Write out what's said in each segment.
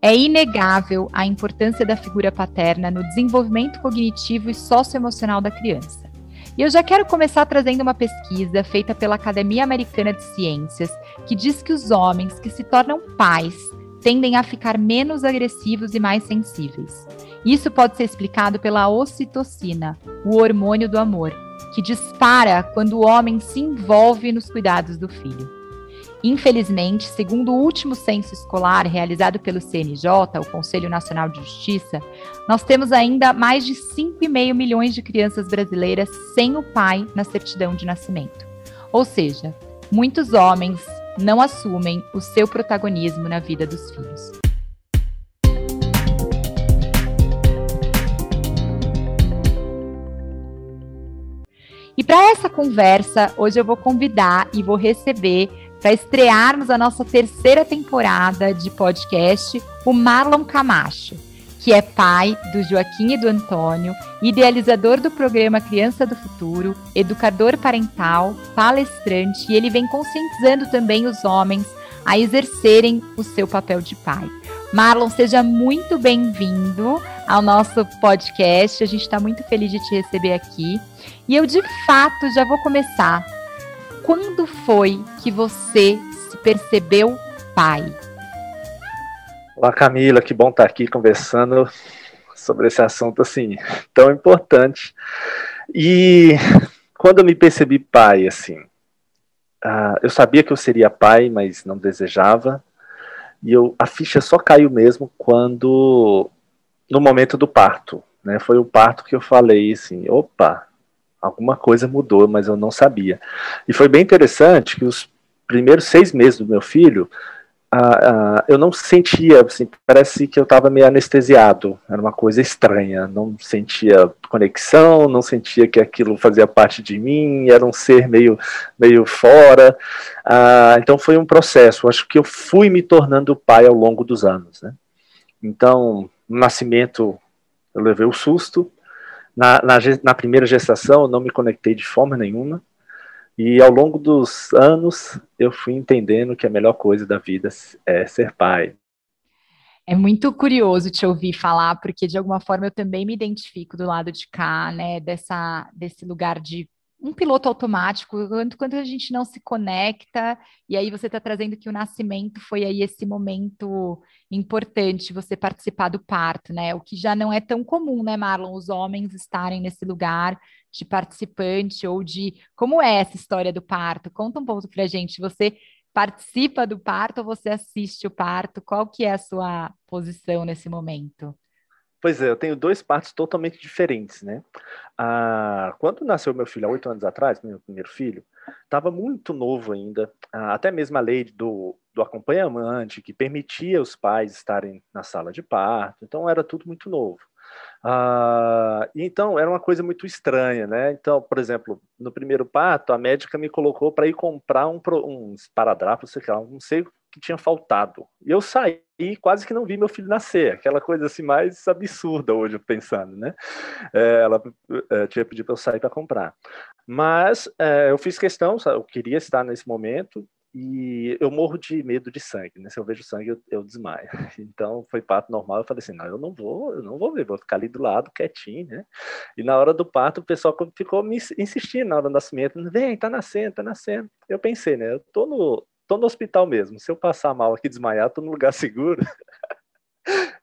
É inegável a importância da figura paterna no desenvolvimento cognitivo e socioemocional da criança. E eu já quero começar trazendo uma pesquisa feita pela Academia Americana de Ciências, que diz que os homens que se tornam pais tendem a ficar menos agressivos e mais sensíveis. Isso pode ser explicado pela ocitocina, o hormônio do amor, que dispara quando o homem se envolve nos cuidados do filho. Infelizmente, segundo o último censo escolar realizado pelo CNJ, o Conselho Nacional de Justiça, nós temos ainda mais de 5,5 milhões de crianças brasileiras sem o pai na certidão de nascimento. Ou seja, muitos homens não assumem o seu protagonismo na vida dos filhos. E para essa conversa, hoje eu vou convidar e vou receber para estrearmos a nossa terceira temporada de podcast, o Marlon Camacho, que é pai do Joaquim e do Antônio, idealizador do programa Criança do Futuro, educador parental, palestrante, e ele vem conscientizando também os homens a exercerem o seu papel de pai. Marlon, seja muito bem-vindo ao nosso podcast. A gente está muito feliz de te receber aqui. E eu, de fato, já vou começar quando foi que você se percebeu pai? Olá, Camila, que bom estar aqui conversando sobre esse assunto assim tão importante. E quando eu me percebi pai, assim, uh, eu sabia que eu seria pai, mas não desejava. E eu, a ficha só caiu mesmo quando, no momento do parto, né? Foi o parto que eu falei assim, opa, alguma coisa mudou, mas eu não sabia. E foi bem interessante que os primeiros seis meses do meu filho, eu não sentia, assim, parece que eu estava meio anestesiado, era uma coisa estranha, não sentia conexão, não sentia que aquilo fazia parte de mim, era um ser meio, meio fora, então foi um processo, acho que eu fui me tornando pai ao longo dos anos, né? Então, no nascimento, eu levei o susto, na, na, na, primeira gestação, eu não me conectei de forma nenhuma. E ao longo dos anos, eu fui entendendo que a melhor coisa da vida é ser pai. É muito curioso te ouvir falar, porque de alguma forma eu também me identifico do lado de cá, né, dessa, desse lugar de um piloto automático, quando, quando a gente não se conecta, e aí você está trazendo que o nascimento foi aí esse momento importante, você participar do parto, né? O que já não é tão comum, né, Marlon? Os homens estarem nesse lugar de participante ou de. Como é essa história do parto? Conta um pouco pra gente. Você participa do parto ou você assiste o parto? Qual que é a sua posição nesse momento? Pois é, eu tenho dois partos totalmente diferentes, né? Ah, quando nasceu meu filho há oito anos atrás, meu primeiro filho, estava muito novo ainda. Ah, até mesmo a lei do, do acompanhamento, que permitia os pais estarem na sala de parto, então era tudo muito novo. Ah, então era uma coisa muito estranha, né? Então, por exemplo, no primeiro parto, a médica me colocou para ir comprar um, um esparadrapo, sei lá, não sei que tinha faltado. E eu saí quase que não vi meu filho nascer, aquela coisa assim mais absurda hoje pensando, né? É, ela é, tinha pedido para eu sair para comprar. Mas é, eu fiz questão, eu queria estar nesse momento e eu morro de medo de sangue, né? Se eu vejo sangue, eu, eu desmaio. Então foi parto normal, eu falei assim, não, eu não vou, eu não vou ver, vou ficar ali do lado, quietinho, né? E na hora do parto, o pessoal ficou me insistindo na hora do nascimento, vem, tá nascendo, tá nascendo. Eu pensei, né? Eu tô no, tô no hospital mesmo. Se eu passar mal aqui, desmaiar, tô no lugar seguro.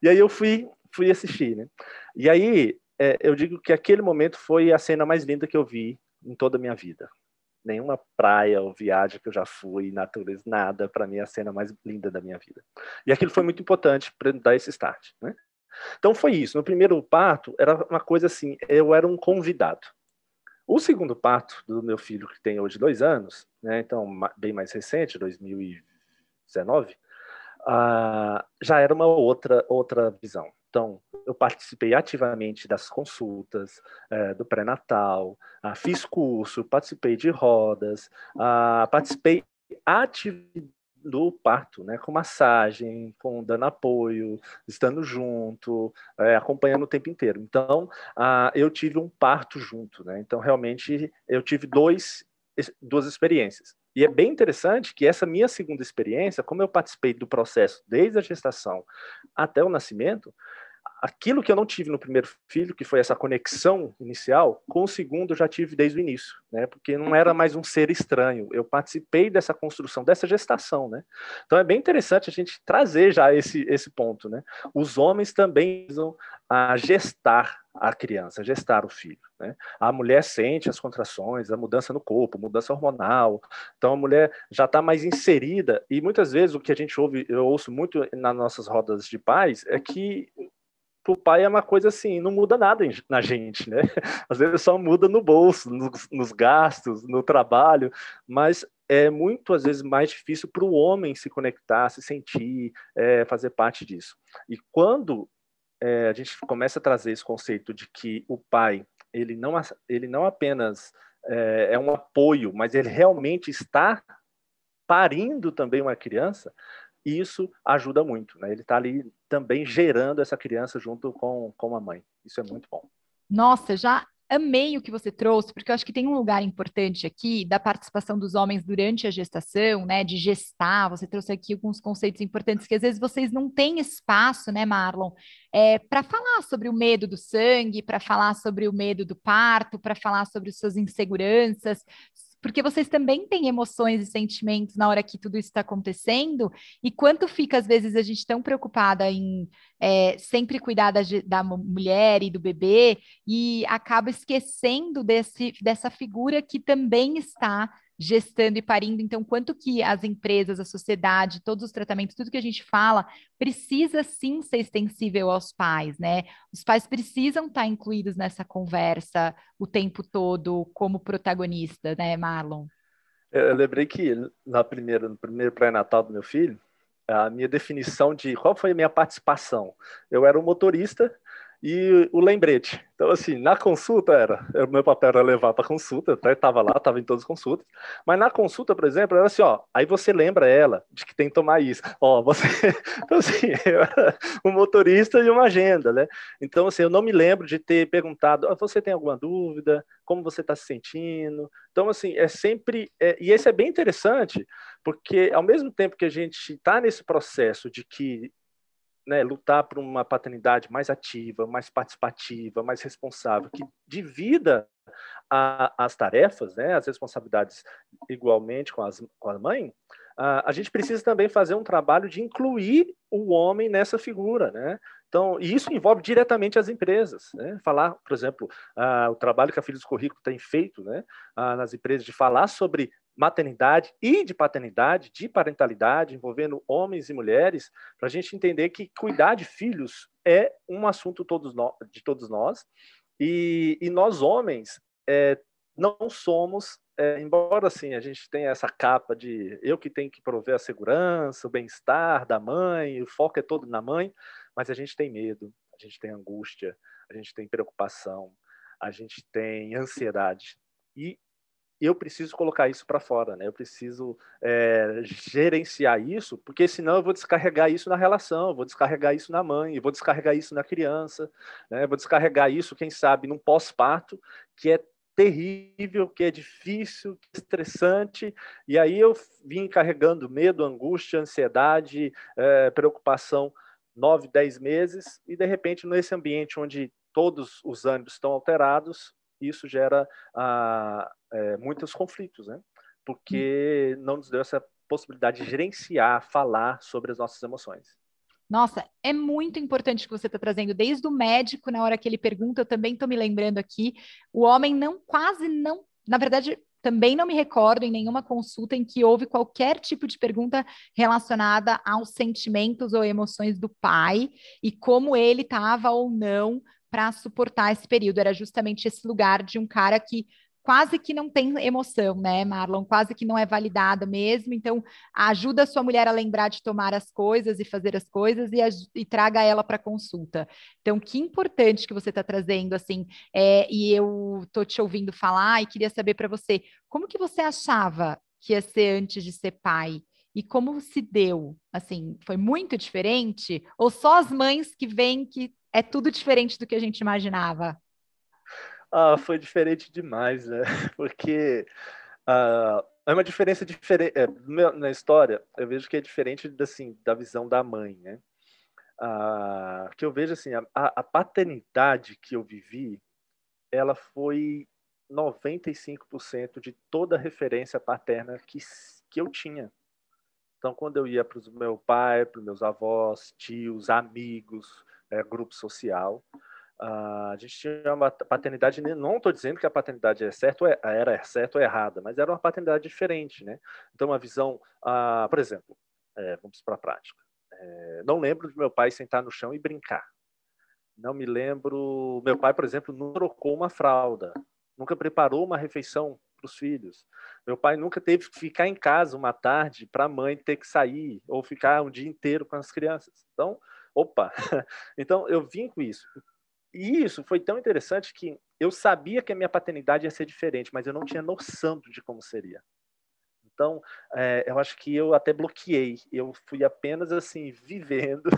e aí eu fui, fui assistir, né? E aí é, eu digo que aquele momento foi a cena mais linda que eu vi em toda a minha vida. Nenhuma praia ou viagem que eu já fui, natureza, nada, para mim é a cena mais linda da minha vida. E aquilo foi muito importante para dar esse start, né? Então foi isso. No primeiro parto era uma coisa assim, eu era um convidado. O segundo parto do meu filho, que tem hoje dois anos, né, então bem mais recente, 2019, uh, já era uma outra, outra visão. Então, eu participei ativamente das consultas, uh, do pré-natal, uh, fiz curso, participei de rodas, uh, participei ativamente do parto, né, com massagem, com dando apoio, estando junto, é, acompanhando o tempo inteiro. Então, ah, eu tive um parto junto, né? Então, realmente, eu tive dois, duas experiências. E é bem interessante que essa minha segunda experiência, como eu participei do processo desde a gestação até o nascimento, aquilo que eu não tive no primeiro filho, que foi essa conexão inicial, com o segundo eu já tive desde o início, né? Porque não era mais um ser estranho. Eu participei dessa construção, dessa gestação, né? Então é bem interessante a gente trazer já esse esse ponto, né? Os homens também precisam a gestar a criança, gestar o filho. Né? A mulher sente as contrações, a mudança no corpo, mudança hormonal. Então a mulher já está mais inserida e muitas vezes o que a gente ouve, eu ouço muito nas nossas rodas de pais é que o pai é uma coisa assim, não muda nada na gente, né? Às vezes só muda no bolso, nos, nos gastos, no trabalho, mas é muito, às vezes, mais difícil para o homem se conectar, se sentir, é, fazer parte disso. E quando é, a gente começa a trazer esse conceito de que o pai, ele não, ele não apenas é, é um apoio, mas ele realmente está parindo também uma criança, isso ajuda muito, né? Ele está ali também gerando essa criança junto com, com a mãe. Isso é muito bom. Nossa, já amei o que você trouxe, porque eu acho que tem um lugar importante aqui da participação dos homens durante a gestação, né? De gestar. Você trouxe aqui alguns conceitos importantes que às vezes vocês não têm espaço, né, Marlon, é, para falar sobre o medo do sangue, para falar sobre o medo do parto, para falar sobre suas inseguranças, porque vocês também têm emoções e sentimentos na hora que tudo isso está acontecendo, e quanto fica, às vezes, a gente tão preocupada em é, sempre cuidar da, da, mulher e do bebê, e acaba esquecendo desse, dessa figura que também está gestando e parindo. Então, quanto que as empresas, a sociedade, todos os tratamentos, tudo que a gente fala, precisa sim ser extensível aos pais, né? Os pais precisam estar incluídos nessa conversa o tempo todo como protagonista, né, Marlon? Eu lembrei que na primeira, no primeiro pré-natal do meu filho, a minha definição de qual foi a minha participação. Eu era um motorista e o lembrete. Então, assim, na consulta era, o meu papel era levar para consulta, até estava lá, estava em todas as consultas, mas na consulta, por exemplo, era assim, ó, aí você lembra ela de que tem que tomar isso. Ó, você, então assim, eu era um motorista e uma agenda, né? Então, assim, eu não me lembro de ter perguntado, oh, você tem alguma dúvida? Como você está se sentindo? Então, assim, é sempre, é, e esse é bem interessante, porque ao mesmo tempo que a gente está nesse processo de que né, lutar por uma paternidade mais ativa, mais participativa, mais responsável, que divida a, as tarefas, né, as responsabilidades igualmente com, as, com a mãe, a, a gente precisa também fazer um trabalho de incluir o homem nessa figura, né? Então, e isso envolve diretamente as empresas, né? Falar, por exemplo, o trabalho que a Filhos Currículo tem feito, né, nas empresas de falar sobre maternidade e de paternidade, de parentalidade, envolvendo homens e mulheres, para a gente entender que cuidar de filhos é um assunto todos nós, de todos nós, e, e nós homens é, não somos, é, embora assim a gente tenha essa capa de eu que tenho que prover a segurança, o bem-estar da mãe, o foco é todo na mãe, mas a gente tem medo, a gente tem angústia, a gente tem preocupação, a gente tem ansiedade. E eu preciso colocar isso para fora, né? Eu preciso é, gerenciar isso, porque senão eu vou descarregar isso na relação, vou descarregar isso na mãe, vou descarregar isso na criança, né? Vou descarregar isso, quem sabe, num pós-parto, que é terrível, que é difícil, que é estressante, e aí eu vim carregando medo, angústia, ansiedade, é, preocupação nove, dez meses, e de repente nesse ambiente onde todos os ânimos estão alterados, isso gera ah, é, muitos conflitos, né? Porque não nos deu essa possibilidade de gerenciar, falar sobre as nossas emoções. Nossa, é muito importante que você está trazendo, desde o médico, na hora que ele pergunta, eu também estou me lembrando aqui, o homem não, quase não, na verdade, também não me recordo em nenhuma consulta em que houve qualquer tipo de pergunta relacionada aos sentimentos ou emoções do pai e como ele estava ou não para suportar esse período. Era justamente esse lugar de um cara que quase que não tem emoção, né, Marlon? Quase que não é validada mesmo. Então, ajuda a sua mulher a lembrar de tomar as coisas e fazer as coisas e, e traga ela para consulta. Então, que importante que você está trazendo, assim. É, e eu tô te ouvindo falar e queria saber para você, como que você achava que ia ser antes de ser pai? E como se deu? Assim, foi muito diferente? Ou só as mães que veem que é tudo diferente do que a gente imaginava? Ah, foi diferente demais, né? Porque ah, é uma diferença diferente é, na história. Eu vejo que é diferente assim da visão da mãe, né? Ah, que eu vejo assim a, a paternidade que eu vivi, ela foi 95% de toda a referência paterna que, que eu tinha. Então, quando eu ia para o meu pai, para os meus avós, tios, amigos, é, grupo social, uh, a gente tinha uma paternidade. Não estou dizendo que a paternidade é certo, é, era certa ou errada, mas era uma paternidade diferente, né? Então, uma visão, uh, por exemplo, é, vamos para a prática. É, não lembro de meu pai sentar no chão e brincar. Não me lembro. Meu pai, por exemplo, não trocou uma fralda nunca preparou uma refeição para os filhos. Meu pai nunca teve que ficar em casa uma tarde para a mãe ter que sair ou ficar um dia inteiro com as crianças. Então, opa! Então, eu vim com isso. E isso foi tão interessante que eu sabia que a minha paternidade ia ser diferente, mas eu não tinha noção de como seria. Então, é, eu acho que eu até bloqueei. Eu fui apenas assim, vivendo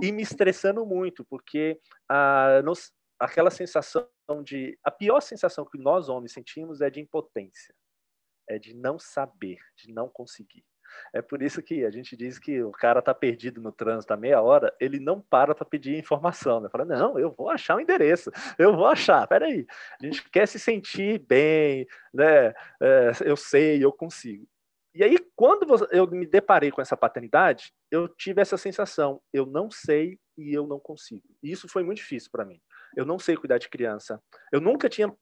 e me estressando muito, porque ah, nos, aquela sensação de. A pior sensação que nós homens sentimos é de impotência, é de não saber, de não conseguir. É por isso que a gente diz que o cara tá perdido no trânsito há meia hora, ele não para para pedir informação, né? Fala, não, eu vou achar o endereço, eu vou achar, peraí. A gente quer se sentir bem, né? É, eu sei, eu consigo. E aí, quando eu me deparei com essa paternidade, eu tive essa sensação, eu não sei e eu não consigo. E isso foi muito difícil para mim. Eu não sei cuidar de criança. Eu nunca tinha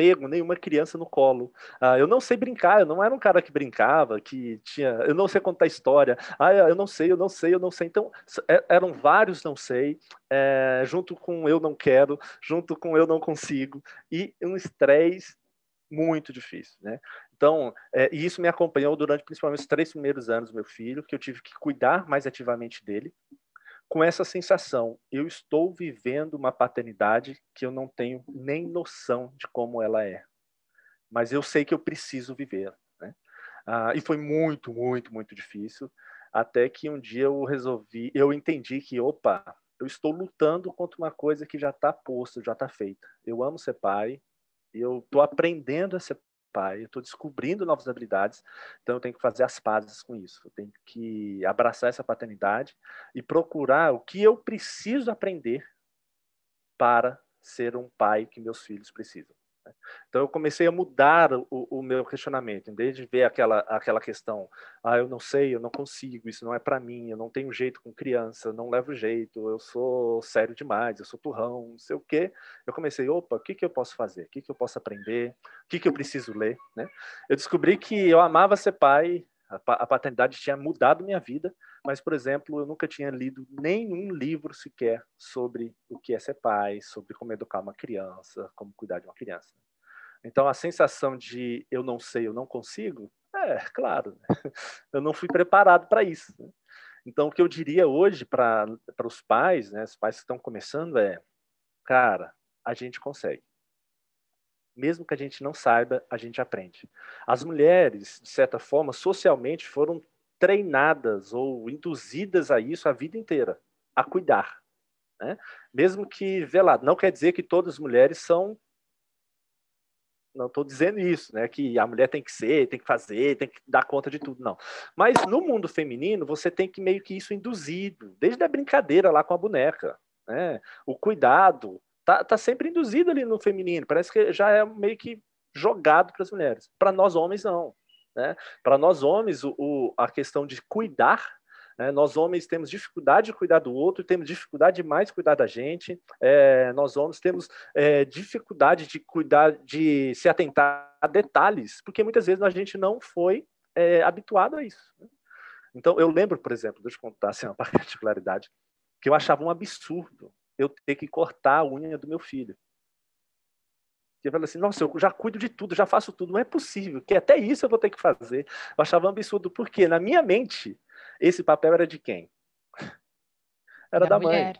pego nenhuma criança no colo. Ah, eu não sei brincar, eu não era um cara que brincava, que tinha. Eu não sei contar história. Ah, eu não sei, eu não sei, eu não sei. Então, é, eram vários não sei, é, junto com eu não quero, junto com eu não consigo, e um estresse muito difícil, né? Então, é, e isso me acompanhou durante principalmente os três primeiros anos do meu filho, que eu tive que cuidar mais ativamente dele, com essa sensação, eu estou vivendo uma paternidade que eu não tenho nem noção de como ela é, mas eu sei que eu preciso viver. Né? Ah, e foi muito, muito, muito difícil, até que um dia eu resolvi, eu entendi que, opa, eu estou lutando contra uma coisa que já está posta, já está feita. Eu amo ser pai, eu estou aprendendo a ser pai, eu estou descobrindo novas habilidades, então eu tenho que fazer as pazes com isso. Eu tenho que abraçar essa paternidade e procurar o que eu preciso aprender para ser um pai que meus filhos precisam. Então eu comecei a mudar o, o, meu questionamento, em vez de ver aquela, aquela questão, ah, eu não sei, eu não consigo, isso não é para mim, eu não tenho jeito com criança, não levo jeito, eu sou sério demais, eu sou turrão, não sei o quê. Eu comecei, opa, o que, que eu posso fazer? O que, que eu posso aprender? O que, que eu preciso ler? Né? Eu descobri que eu amava ser pai, a paternidade tinha mudado minha vida, mas, por exemplo, eu nunca tinha lido nenhum livro sequer sobre o que é ser pai, sobre como educar uma criança, como cuidar de uma criança. Então, a sensação de eu não sei, eu não consigo, é claro, né? eu não fui preparado para isso. Né? Então, o que eu diria hoje para os pais, né, os pais que estão começando, é: cara, a gente consegue. Mesmo que a gente não saiba, a gente aprende. As mulheres, de certa forma, socialmente foram treinadas ou induzidas a isso a vida inteira, a cuidar. Né? Mesmo que velado. Não quer dizer que todas as mulheres são. Não estou dizendo isso, né? Que a mulher tem que ser, tem que fazer, tem que dar conta de tudo, não. Mas no mundo feminino, você tem que meio que isso induzido, desde a brincadeira lá com a boneca. Né? O cuidado tá, tá sempre induzido ali no feminino. Parece que já é meio que jogado para as mulheres. Para nós homens, não. Né? Para nós homens, o, o, a questão de cuidar né? nós homens temos dificuldade de cuidar do outro, temos dificuldade de mais cuidar da gente. É, nós homens temos é, dificuldade de cuidar, de se atentar a detalhes, porque muitas vezes a gente não foi é, habituado a isso. Né? Então, eu lembro, por exemplo, deixa eu contar assim, uma particularidade, que eu achava um absurdo eu ter que cortar a unha do meu filho. Que fala assim, nossa, eu já cuido de tudo, já faço tudo. Não é possível, que até isso eu vou ter que fazer. Eu achava um absurdo, porque na minha mente, esse papel era de quem? Era da, da mãe.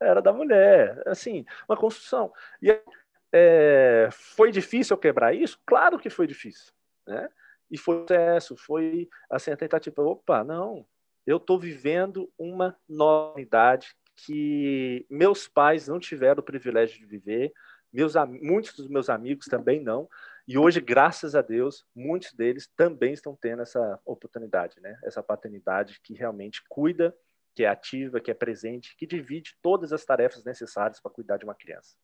Era da mulher. Assim, uma construção. E é, foi difícil eu quebrar isso? Claro que foi difícil. Né? E foi sucesso, foi assim, a tentativa. Opa, não, eu estou vivendo uma nova idade que meus pais não tiveram o privilégio de viver, meus, muitos dos meus amigos também não. E hoje, graças a Deus, muitos deles também estão tendo essa oportunidade, né? Essa paternidade que realmente cuida, que é ativa, que é presente, que divide todas as tarefas necessárias para cuidar de uma criança.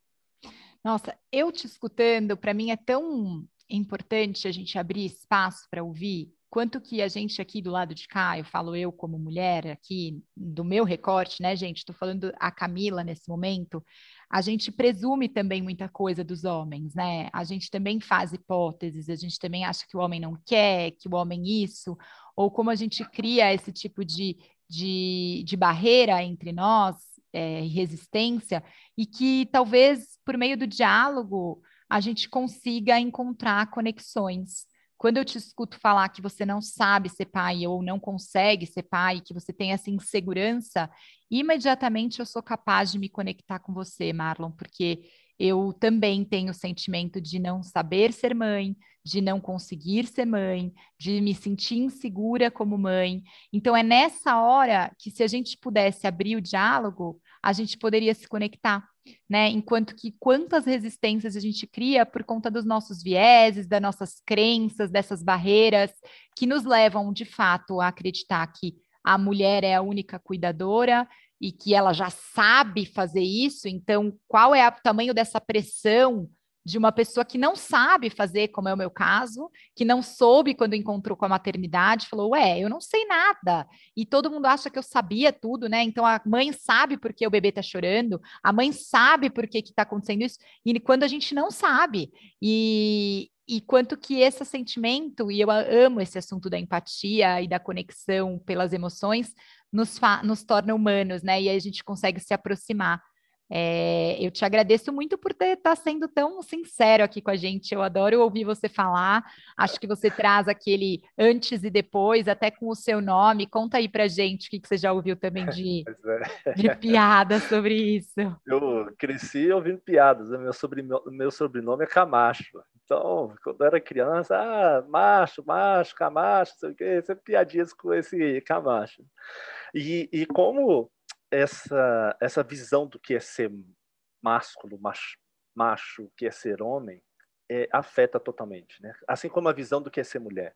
Nossa, eu te escutando, para mim é tão importante a gente abrir espaço para ouvir quanto que a gente aqui do lado de cá, eu falo eu como mulher aqui, do meu recorte, né, gente? Estou falando a Camila nesse momento, a gente presume também muita coisa dos homens, né? A gente também faz hipóteses, a gente também acha que o homem não quer, que o homem isso, ou como a gente cria esse tipo de, de, de barreira entre nós, é, resistência, e que talvez por meio do diálogo a gente consiga encontrar conexões quando eu te escuto falar que você não sabe ser pai ou não consegue ser pai, que você tem essa insegurança, imediatamente eu sou capaz de me conectar com você, Marlon, porque eu também tenho o sentimento de não saber ser mãe, de não conseguir ser mãe, de me sentir insegura como mãe. Então, é nessa hora que, se a gente pudesse abrir o diálogo, a gente poderia se conectar, né? Enquanto que quantas resistências a gente cria por conta dos nossos vieses, das nossas crenças, dessas barreiras que nos levam, de fato, a acreditar que a mulher é a única cuidadora e que ela já sabe fazer isso, então qual é o tamanho dessa pressão de uma pessoa que não sabe fazer, como é o meu caso, que não soube quando encontrou com a maternidade, falou: Ué, eu não sei nada. E todo mundo acha que eu sabia tudo, né? Então a mãe sabe por que o bebê está chorando, a mãe sabe por que está acontecendo isso, e quando a gente não sabe. E, e quanto que esse sentimento, e eu amo esse assunto da empatia e da conexão pelas emoções, nos, nos torna humanos, né? E aí a gente consegue se aproximar. É, eu te agradeço muito por estar tá sendo tão sincero aqui com a gente. Eu adoro ouvir você falar. Acho que você traz aquele antes e depois, até com o seu nome. Conta aí pra gente o que, que você já ouviu também de, é. de piadas sobre isso. Eu cresci ouvindo piadas. Meu sobrenome, meu sobrenome é Camacho. Então, quando eu era criança, ah, macho, macho, Camacho, sei o quê, sempre piadinhas com esse Camacho. E, e como essa, essa visão do que é ser másculo, macho, macho que é ser homem, é, afeta totalmente, né? Assim como a visão do que é ser mulher.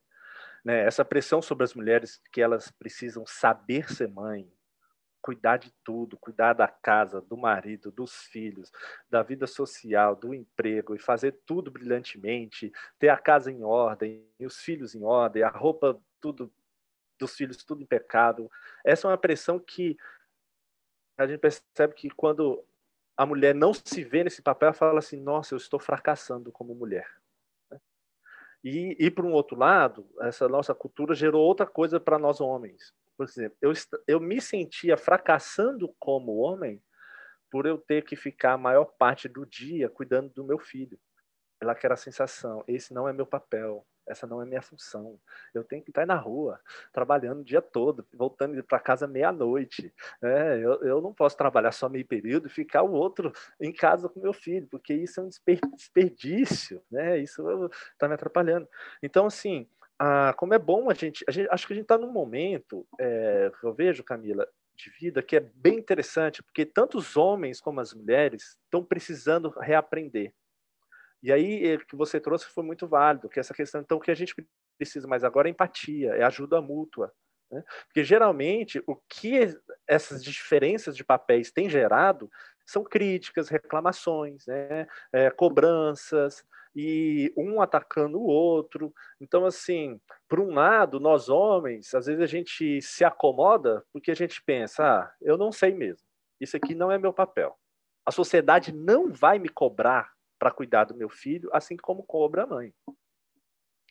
Né? Essa pressão sobre as mulheres que elas precisam saber ser mãe, cuidar de tudo, cuidar da casa, do marido, dos filhos, da vida social, do emprego e fazer tudo brilhantemente, ter a casa em ordem, os filhos em ordem, a roupa tudo dos filhos tudo impecável. Essa é uma pressão que a gente percebe que quando a mulher não se vê nesse papel, ela fala assim: nossa, eu estou fracassando como mulher. E, e por um outro lado, essa nossa cultura gerou outra coisa para nós homens. Por exemplo, eu, eu me sentia fracassando como homem por eu ter que ficar a maior parte do dia cuidando do meu filho. Ela quer a sensação: esse não é meu papel, essa não é minha função. Eu tenho que estar na rua, trabalhando o dia todo, voltando para casa meia-noite. É, eu, eu não posso trabalhar só meio período e ficar o outro em casa com meu filho, porque isso é um desperdício, né? Isso está me atrapalhando. Então, assim, ah, como é bom a gente, a gente acho que a gente está num momento, é, eu vejo, Camila, de vida que é bem interessante, porque tanto os homens como as mulheres estão precisando reaprender. E aí, o eh, que você trouxe foi muito válido, que essa questão, então, o que a gente precisa mais agora é empatia, é ajuda mútua. Né? Porque, geralmente, o que essas diferenças de papéis têm gerado são críticas, reclamações, né? É, cobranças, e um atacando o outro. Então, assim, por um lado, nós homens, às vezes a gente se acomoda porque a gente pensa, ah, eu não sei mesmo, isso aqui não é meu papel. A sociedade não vai me cobrar para cuidar do meu filho, assim como cobra a mãe.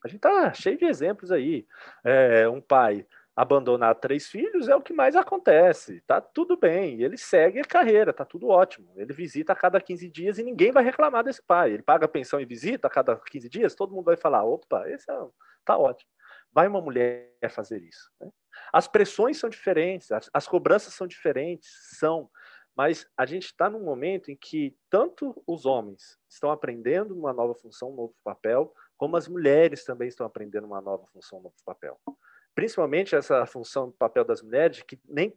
A gente tá cheio de exemplos aí. É, um pai abandonar três filhos é o que mais acontece. Tá tudo bem, ele segue a carreira, tá tudo ótimo. Ele visita a cada 15 dias e ninguém vai reclamar desse pai. Ele paga pensão e visita a cada 15 dias, todo mundo vai falar: opa, esse é, tá ótimo. Vai uma mulher fazer isso. Né? As pressões são diferentes, as, as cobranças são diferentes, são. Mas a gente está num momento em que tanto os homens estão aprendendo uma nova função, um novo papel, como as mulheres também estão aprendendo uma nova função, um novo papel. Principalmente essa função, papel das mulheres, que nem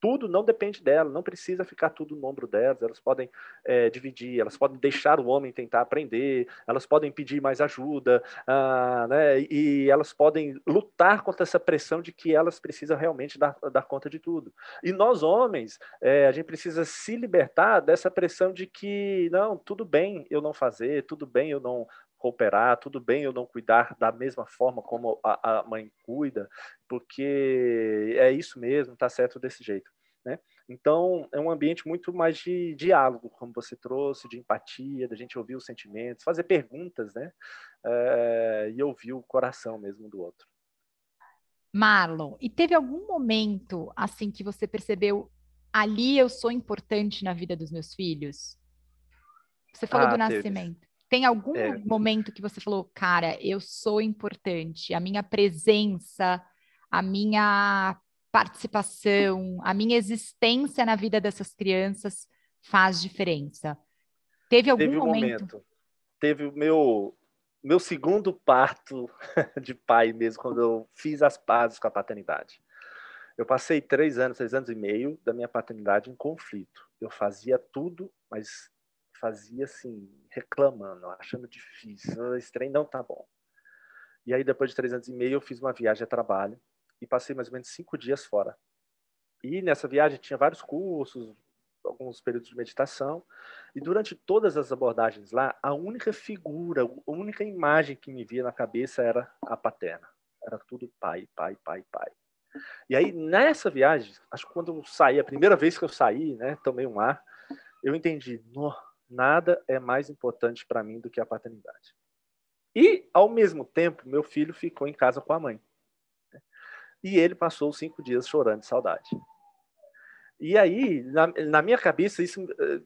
tudo não depende dela, não precisa ficar tudo no ombro delas, elas podem é, dividir, elas podem deixar o homem tentar aprender, elas podem pedir mais ajuda, ah, né, e elas podem lutar contra essa pressão de que elas precisam realmente dar, dar conta de tudo. E nós, homens, é, a gente precisa se libertar dessa pressão de que, não, tudo bem eu não fazer, tudo bem eu não cooperar, tudo bem eu não cuidar da mesma forma como a, a mãe cuida, porque é isso mesmo, tá certo desse jeito. Né? Então, é um ambiente muito mais de diálogo, como você trouxe, de empatia, da gente ouvir os sentimentos, fazer perguntas, né? É, e ouvir o coração mesmo do outro. Marlon, e teve algum momento assim que você percebeu ali eu sou importante na vida dos meus filhos? Você falou ah, do nascimento. Tem algum é. momento que você falou, cara, eu sou importante, a minha presença, a minha participação, a minha existência na vida dessas crianças faz diferença? Teve algum Teve um momento? momento? Teve o meu meu segundo parto de pai mesmo, quando eu fiz as pazes com a paternidade. Eu passei três anos, três anos e meio da minha paternidade em conflito. Eu fazia tudo, mas fazia assim, reclamando, achando difícil, esse trem não tá bom. E aí, depois de três anos e meio, eu fiz uma viagem a trabalho e passei mais ou menos cinco dias fora. E nessa viagem tinha vários cursos, alguns períodos de meditação, e durante todas as abordagens lá, a única figura, a única imagem que me via na cabeça era a paterna. Era tudo pai, pai, pai, pai. E aí, nessa viagem, acho que quando eu saí, a primeira vez que eu saí, né, tomei um ar, eu entendi, nada é mais importante para mim do que a paternidade. E, ao mesmo tempo, meu filho ficou em casa com a mãe. Né? E ele passou cinco dias chorando de saudade. E aí, na, na minha cabeça, isso eh,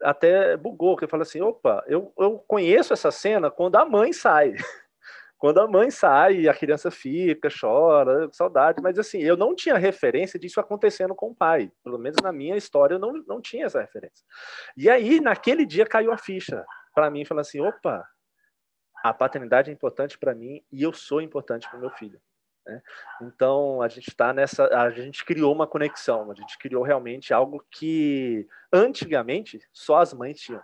até bugou, que eu falo assim, opa, eu, eu conheço essa cena quando a mãe sai. quando a mãe sai, a criança fica, chora, saudade, mas assim, eu não tinha referência disso acontecendo com o pai. Pelo menos na minha história eu não, não tinha essa referência. E aí, naquele dia caiu a ficha para mim, falando assim, opa, a paternidade é importante para mim e eu sou importante para meu filho. Né? Então a gente está nessa, a gente criou uma conexão, a gente criou realmente algo que antigamente só as mães tinham,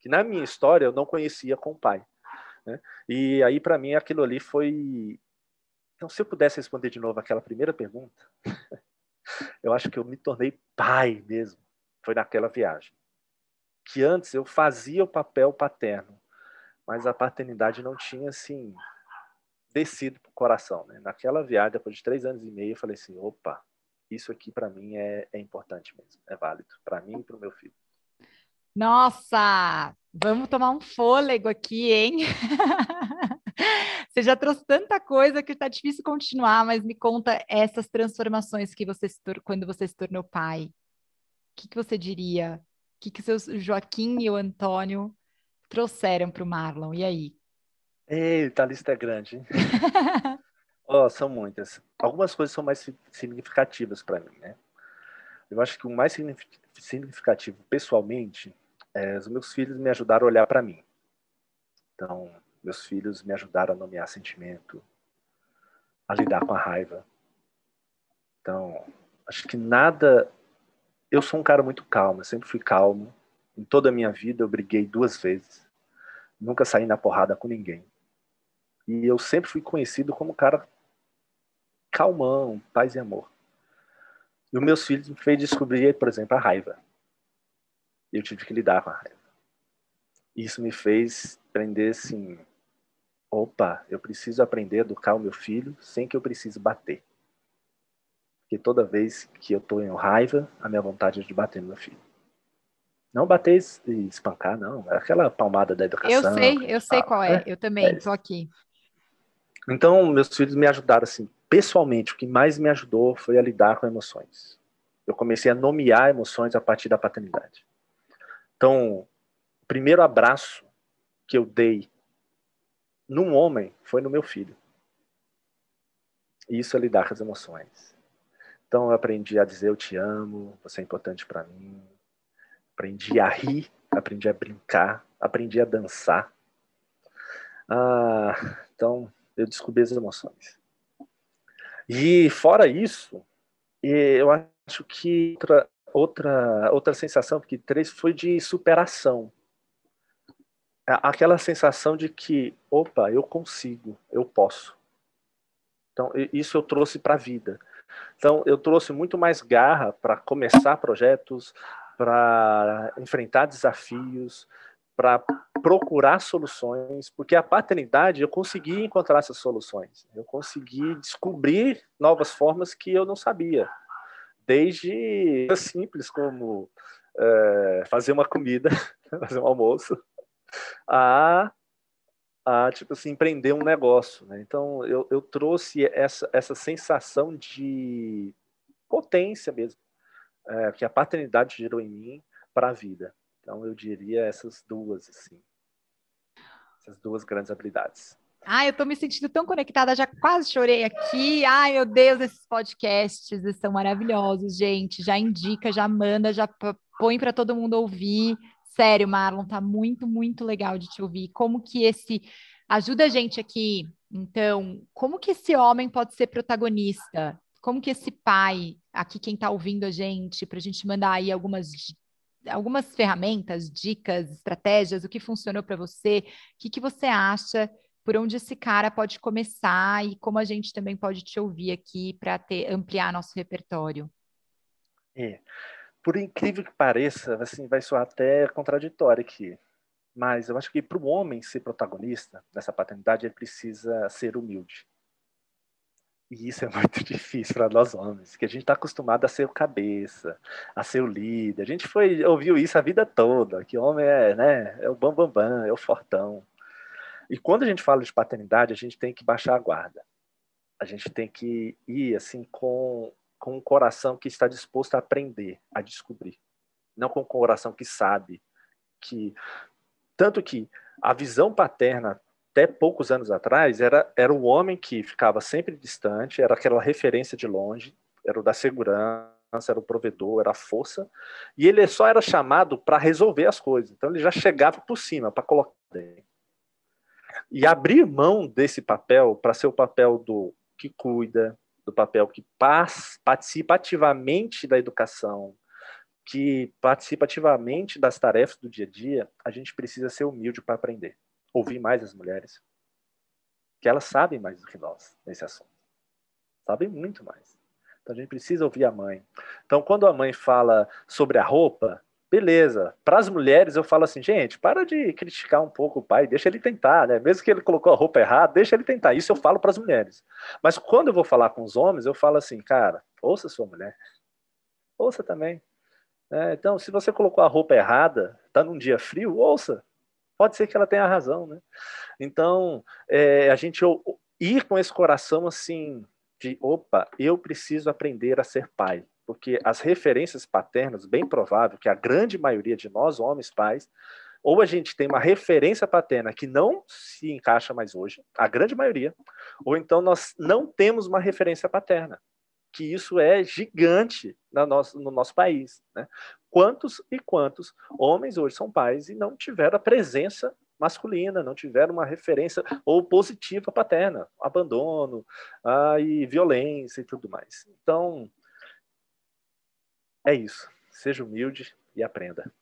que na minha história eu não conhecia com o pai. Né? E aí, para mim, aquilo ali foi. Então, se eu pudesse responder de novo aquela primeira pergunta, eu acho que eu me tornei pai mesmo. Foi naquela viagem. Que antes eu fazia o papel paterno, mas a paternidade não tinha, assim, descido para o coração. Né? Naquela viagem, depois de três anos e meio, eu falei assim: opa, isso aqui para mim é, é importante mesmo, é válido, para mim e para o meu filho. Nossa, vamos tomar um fôlego aqui, hein? você já trouxe tanta coisa que está difícil continuar, mas me conta essas transformações que você se quando você se tornou pai. O que, que você diria? O que, que seus Joaquim e o Antônio trouxeram para o Marlon? E aí? Eita, a lista é grande. oh, são muitas. Algumas coisas são mais significativas para mim, né? Eu acho que o mais significativo pessoalmente é, os meus filhos me ajudaram a olhar para mim. Então, meus filhos me ajudaram a nomear sentimento, a lidar com a raiva. Então, acho que nada. Eu sou um cara muito calmo, eu sempre fui calmo. Em toda a minha vida, eu briguei duas vezes. Nunca saí na porrada com ninguém. E eu sempre fui conhecido como um cara calmão, paz e amor. E os meus filhos me fez descobrir, por exemplo, a raiva eu tive que lidar com a raiva. Isso me fez aprender assim: opa, eu preciso aprender a educar o meu filho sem que eu precise bater. Porque toda vez que eu estou em raiva, a minha vontade é de bater no meu filho. Não bater e espancar, não. É aquela palmada da educação. Eu sei, eu sei qual é. é. Eu também estou é aqui. Então, meus filhos me ajudaram assim, pessoalmente. O que mais me ajudou foi a lidar com emoções. Eu comecei a nomear emoções a partir da paternidade. Então, o primeiro abraço que eu dei num homem foi no meu filho. E isso é lidar com as emoções. Então, eu aprendi a dizer eu te amo, você é importante para mim. Aprendi a rir, aprendi a brincar, aprendi a dançar. Ah, então, eu descobri as emoções. E fora isso, eu acho que outra, outra, outra sensação que três foi de superação. Aquela sensação de que, opa, eu consigo, eu posso. Então, isso eu trouxe para a vida. Então, eu trouxe muito mais garra para começar projetos, para enfrentar desafios, para procurar soluções, porque a paternidade eu consegui encontrar essas soluções, eu consegui descobrir novas formas que eu não sabia, desde simples como é, fazer uma comida, fazer um almoço, a, a tipo assim empreender um negócio, né? Então eu, eu trouxe essa essa sensação de potência mesmo é, que a paternidade gerou em mim para a vida. Então eu diria essas duas assim, essas duas grandes habilidades. Ai, eu tô me sentindo tão conectada, já quase chorei aqui. Ai, meu Deus, esses podcasts são maravilhosos, gente. Já indica, já manda, já põe para todo mundo ouvir. Sério, Marlon, tá muito, muito legal de te ouvir. Como que esse ajuda a gente aqui? Então, como que esse homem pode ser protagonista? Como que esse pai, aqui quem está ouvindo a gente, para a gente mandar aí algumas algumas ferramentas, dicas, estratégias, o que funcionou para você, o que, que você acha, por onde esse cara pode começar e como a gente também pode te ouvir aqui para ampliar nosso repertório. É. Por incrível que pareça, assim, vai soar até contraditório aqui, mas eu acho que para o homem ser protagonista dessa paternidade, ele precisa ser humilde. E isso é muito difícil para nós homens, que a gente está acostumado a ser o cabeça, a ser o líder. A gente foi ouviu isso a vida toda, que homem é, né, é o bambambam, bam, bam, é o fortão. E quando a gente fala de paternidade, a gente tem que baixar a guarda. A gente tem que ir assim com com um coração que está disposto a aprender, a descobrir, não com um coração que sabe que tanto que a visão paterna até poucos anos atrás, era, era o homem que ficava sempre distante, era aquela referência de longe, era o da segurança, era o provedor, era a força, e ele só era chamado para resolver as coisas. Então ele já chegava por cima para colocar dentro. E abrir mão desse papel para ser o papel do que cuida, do papel que participa ativamente da educação, que participa ativamente das tarefas do dia a dia, a gente precisa ser humilde para aprender ouvir mais as mulheres, que elas sabem mais do que nós nesse assunto. Sabem muito mais. Então a gente precisa ouvir a mãe. Então quando a mãe fala sobre a roupa, beleza. Para as mulheres eu falo assim, gente, para de criticar um pouco o pai, deixa ele tentar, né? Mesmo que ele colocou a roupa errada, deixa ele tentar. Isso eu falo para as mulheres. Mas quando eu vou falar com os homens, eu falo assim, cara, ouça sua mulher. Ouça também. É, então, se você colocou a roupa errada, tá num dia frio, ouça pode ser que ela tenha razão, né? Então, é, a gente ir com esse coração assim de, opa, eu preciso aprender a ser pai, porque as referências paternas, bem provável que a grande maioria de nós, homens pais, ou a gente tem uma referência paterna que não se encaixa mais hoje, a grande maioria, ou então nós não temos uma referência paterna que isso é gigante no nosso, no nosso país. Né? Quantos e quantos homens hoje são pais e não tiveram a presença masculina, não tiveram uma referência ou positiva paterna, abandono ah, e violência e tudo mais. Então, é isso. Seja humilde e aprenda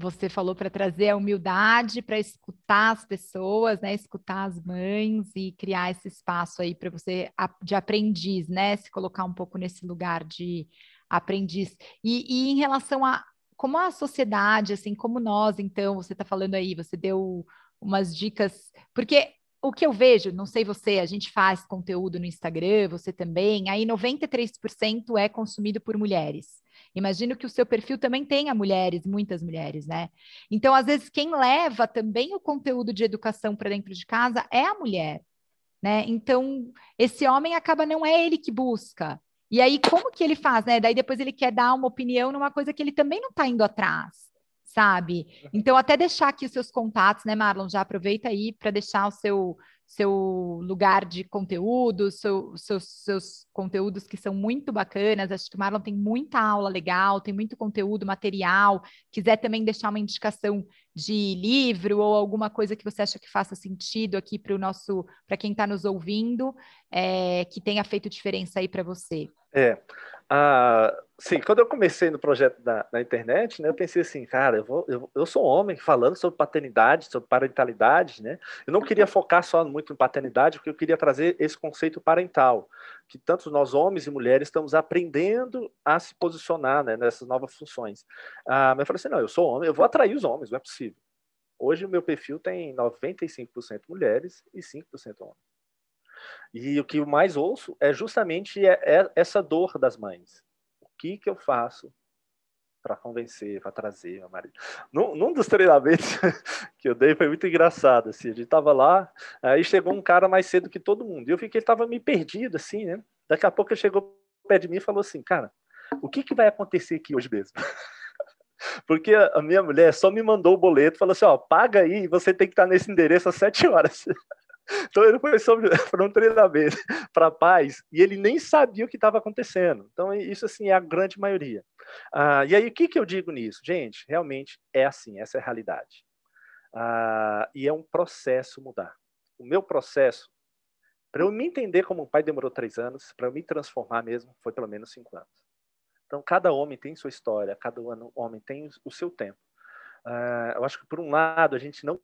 você falou para trazer a humildade para escutar as pessoas, né? Escutar as mães e criar esse espaço aí para você de aprendiz, né? Se colocar um pouco nesse lugar de aprendiz. E, e em relação a como a sociedade, assim, como nós, então, você está falando aí, você deu umas dicas, porque o que eu vejo, não sei você, a gente faz conteúdo no Instagram, você também, aí 93% é consumido por mulheres. Imagino que o seu perfil também tenha mulheres, muitas mulheres, né? Então, às vezes, quem leva também o conteúdo de educação para dentro de casa é a mulher, né? Então, esse homem acaba não é ele que busca. E aí, como que ele faz, né? Daí depois ele quer dar uma opinião numa coisa que ele também não está indo atrás sabe? Então, até deixar aqui os seus contatos, né, Marlon? Já aproveita aí para deixar o seu, seu lugar de conteúdo, seu, seus, seus conteúdos que são muito bacanas. Acho que o Marlon tem muita aula legal, tem muito conteúdo, material. Quiser também deixar uma indicação de livro ou alguma coisa que você acha que faça sentido aqui para o nosso, para quem está nos ouvindo, é, que tenha feito diferença aí para você. É. Ah, sim, quando eu comecei no projeto da, na internet, né, eu pensei assim, cara, eu, vou, eu, eu sou homem falando sobre paternidade, sobre parentalidade, né? Eu não queria focar só muito em paternidade, porque eu queria trazer esse conceito parental, que tanto nós homens e mulheres estamos aprendendo a se posicionar né, nessas novas funções. Ah, mas eu falei assim, não, eu sou homem, eu vou atrair os homens, não é possível. Hoje o meu perfil tem 95% mulheres e 5% homens. E o que eu mais ouço é justamente é, é essa dor das mães. O que, que eu faço para convencer, para trazer meu marido? Num, num, dos treinamentos que eu dei foi muito engraçado. Assim, a gente estava lá, aí chegou um cara mais cedo que todo mundo. E eu vi que ele estava meio perdido, assim, né? Daqui a pouco ele chegou perto de mim e falou assim: Cara, o que, que vai acontecer aqui hoje mesmo? Porque a minha mulher só me mandou o boleto, falou assim: ó, paga aí, você tem que estar nesse endereço às sete horas. Então ele foi para um treinamento para paz e ele nem sabia o que estava acontecendo. Então isso assim é a grande maioria. Ah, e aí o que, que eu digo nisso, gente? Realmente é assim, essa é a realidade. Ah, e é um processo mudar. O meu processo para eu me entender como um pai demorou três anos, para eu me transformar mesmo foi pelo menos cinco anos. Então cada homem tem sua história, cada homem tem o seu tempo. Uh, eu acho que por um lado a gente não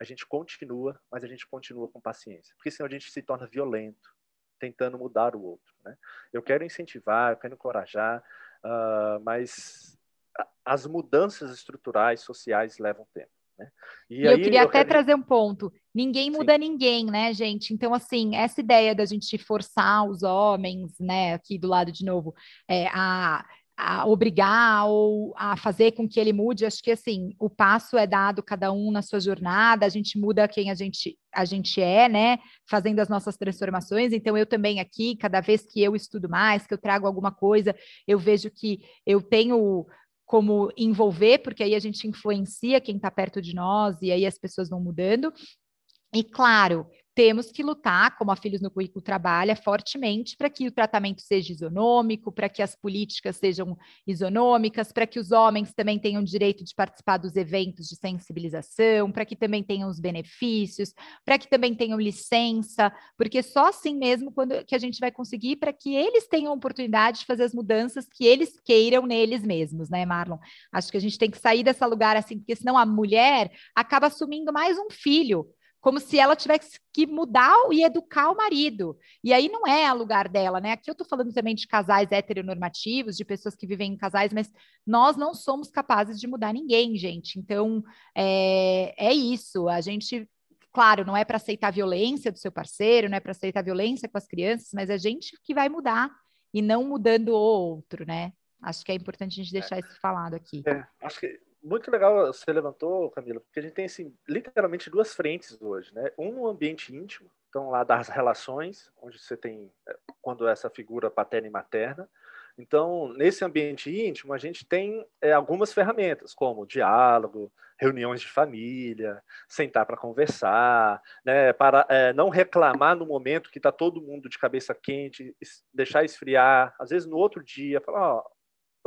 a gente continua, mas a gente continua com paciência, porque senão a gente se torna violento, tentando mudar o outro. Né? Eu quero incentivar, eu quero encorajar, uh, mas as mudanças estruturais, sociais levam tempo. Né? E, e eu queria eu até quero... trazer um ponto. Ninguém muda Sim. ninguém, né, gente? Então, assim, essa ideia da gente forçar os homens, né, aqui do lado de novo, é, a a obrigar ou a fazer com que ele mude. Acho que assim, o passo é dado cada um na sua jornada, a gente muda quem a gente a gente é, né? Fazendo as nossas transformações. Então eu também aqui, cada vez que eu estudo mais, que eu trago alguma coisa, eu vejo que eu tenho como envolver, porque aí a gente influencia quem está perto de nós e aí as pessoas vão mudando. E claro, temos que lutar, como a Filhos no Currículo trabalha, fortemente para que o tratamento seja isonômico, para que as políticas sejam isonômicas, para que os homens também tenham direito de participar dos eventos de sensibilização, para que também tenham os benefícios, para que também tenham licença, porque só assim mesmo quando que a gente vai conseguir para que eles tenham oportunidade de fazer as mudanças que eles queiram neles mesmos, né, Marlon? Acho que a gente tem que sair desse lugar assim, porque senão a mulher acaba assumindo mais um filho como se ela tivesse que mudar e educar o marido. E aí não é o lugar dela, né? Aqui eu estou falando também de casais heteronormativos, de pessoas que vivem em casais, mas nós não somos capazes de mudar ninguém, gente. Então, é, é isso. A gente, claro, não é para aceitar a violência do seu parceiro, não é para aceitar a violência com as crianças, mas é a gente que vai mudar e não mudando o outro, né? Acho que é importante a gente deixar é. isso falado aqui. É, acho que muito legal você levantou, Camila, porque a gente tem assim, literalmente duas frentes hoje, né? Um no ambiente íntimo, então lá das relações, onde você tem é, quando essa figura paterna e materna. Então, nesse ambiente íntimo, a gente tem é, algumas ferramentas, como diálogo, reuniões de família, sentar para conversar, né, para é, não reclamar no momento que está todo mundo de cabeça quente, deixar esfriar. Às vezes, no outro dia, falar: ó,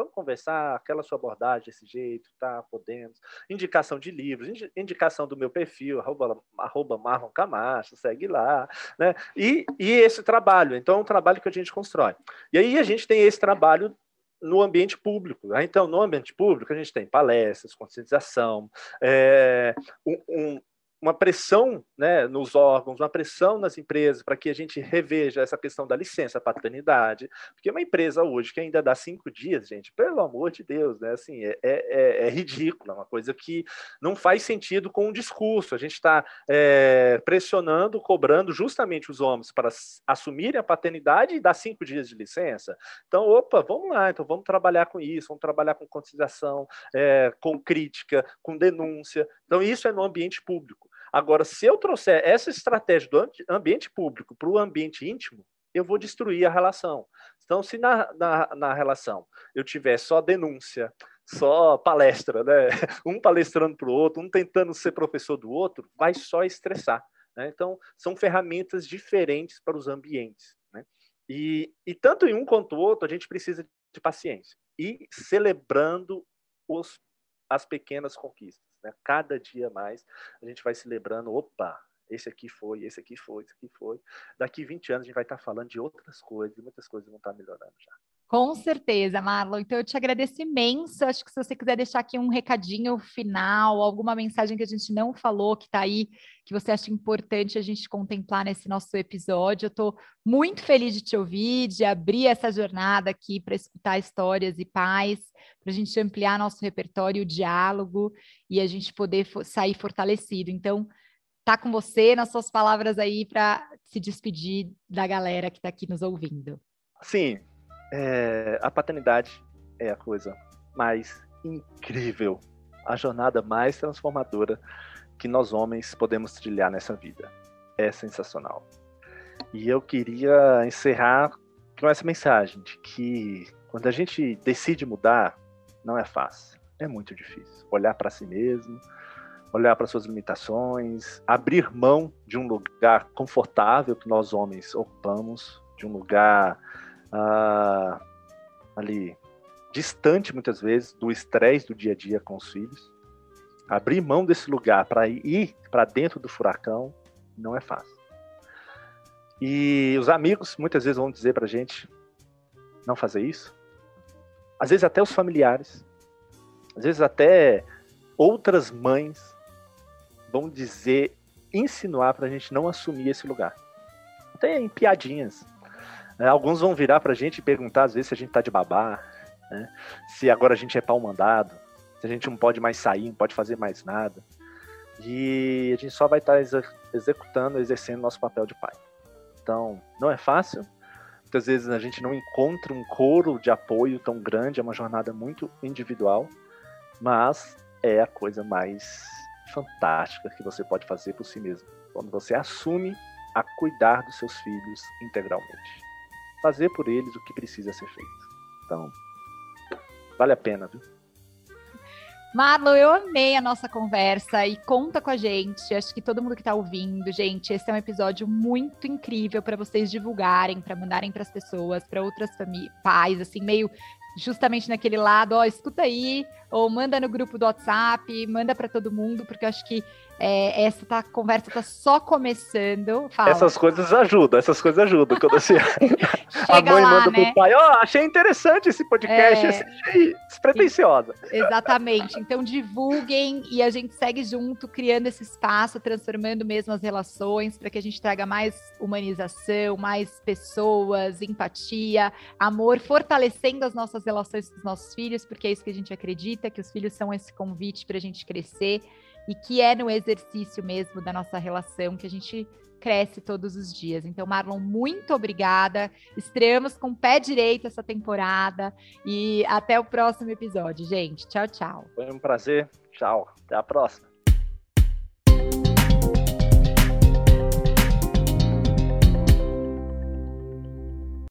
vamos conversar, aquela sua abordagem desse jeito, tá? Podemos. Indicação de livros, indicação do meu perfil, arroba, arroba Marlon Camacho, segue lá, né? E, e esse trabalho, então é um trabalho que a gente constrói. E aí a gente tem esse trabalho no ambiente público. Né? Então, no ambiente público, a gente tem palestras, conscientização, é, um, um, uma pressão né, nos órgãos, uma pressão nas empresas para que a gente reveja essa questão da licença paternidade, porque uma empresa hoje que ainda dá cinco dias, gente, pelo amor de Deus, né, assim, é, é, é ridículo, é uma coisa que não faz sentido com o discurso. A gente está é, pressionando, cobrando justamente os homens para assumirem a paternidade e dar cinco dias de licença. Então, opa, vamos lá, então vamos trabalhar com isso, vamos trabalhar com conciliação, é, com crítica, com denúncia. Então, isso é no ambiente público. Agora, se eu trouxer essa estratégia do ambiente público para o ambiente íntimo, eu vou destruir a relação. Então, se na, na, na relação eu tiver só denúncia, só palestra, né? um palestrando para o outro, um tentando ser professor do outro, vai só estressar. Né? Então, são ferramentas diferentes para os ambientes. Né? E, e tanto em um quanto o outro, a gente precisa de paciência e celebrando os, as pequenas conquistas. Né? Cada dia mais a gente vai se lembrando, opa, esse aqui foi, esse aqui foi, esse aqui foi. Daqui 20 anos a gente vai estar falando de outras coisas, e muitas coisas vão estar melhorando já. Com certeza, Marlon. Então eu te agradeço imenso. Acho que se você quiser deixar aqui um recadinho final, alguma mensagem que a gente não falou, que está aí, que você acha importante a gente contemplar nesse nosso episódio, eu estou muito feliz de te ouvir, de abrir essa jornada aqui para escutar histórias e paz, para a gente ampliar nosso repertório, o diálogo e a gente poder sair fortalecido. Então, tá com você nas suas palavras aí para se despedir da galera que está aqui nos ouvindo. Sim, é, a paternidade é a coisa mais incrível, a jornada mais transformadora que nós homens podemos trilhar nessa vida. É sensacional. E eu queria encerrar com essa mensagem de que quando a gente decide mudar, não é fácil, é muito difícil. Olhar para si mesmo, olhar para suas limitações, abrir mão de um lugar confortável que nós homens ocupamos, de um lugar ah, ali distante muitas vezes do estresse do dia a dia com os filhos. Abrir mão desse lugar para ir para dentro do furacão não é fácil. E os amigos muitas vezes vão dizer para a gente não fazer isso. Às vezes até os familiares, às vezes até outras mães vão dizer, insinuar para a gente não assumir esse lugar. Até em piadinhas. Né? Alguns vão virar para a gente e perguntar, às vezes, se a gente está de babá, né? se agora a gente é pau mandado, se a gente não pode mais sair, não pode fazer mais nada. E a gente só vai estar tá executando, exercendo nosso papel de pai. Então, não é fácil. Muitas vezes a gente não encontra um coro de apoio tão grande, é uma jornada muito individual, mas é a coisa mais fantástica que você pode fazer por si mesmo. Quando você assume a cuidar dos seus filhos integralmente fazer por eles o que precisa ser feito. Então, vale a pena, viu? Marlon, eu amei a nossa conversa e conta com a gente. Acho que todo mundo que está ouvindo, gente, esse é um episódio muito incrível para vocês divulgarem, para mandarem para as pessoas, para outras pais, assim, meio justamente naquele lado, ó, escuta aí, ou manda no grupo do WhatsApp, manda para todo mundo, porque eu acho que é, essa tá, conversa está só começando. Fala. Essas coisas ajudam, essas coisas ajudam. Quando assim, a mãe lá, manda né? pro pai, ó, oh, achei interessante esse podcast, é... achei despretensiosa. Exatamente. Então divulguem e a gente segue junto, criando esse espaço, transformando mesmo as relações, para que a gente traga mais humanização, mais pessoas, empatia, amor, fortalecendo as nossas relações com os nossos filhos, porque é isso que a gente acredita, que os filhos são esse convite para a gente crescer e que é no exercício mesmo da nossa relação que a gente cresce todos os dias. Então, Marlon, muito obrigada. Estreamos com o pé direito essa temporada e até o próximo episódio, gente. Tchau, tchau. Foi um prazer. Tchau. Até a próxima.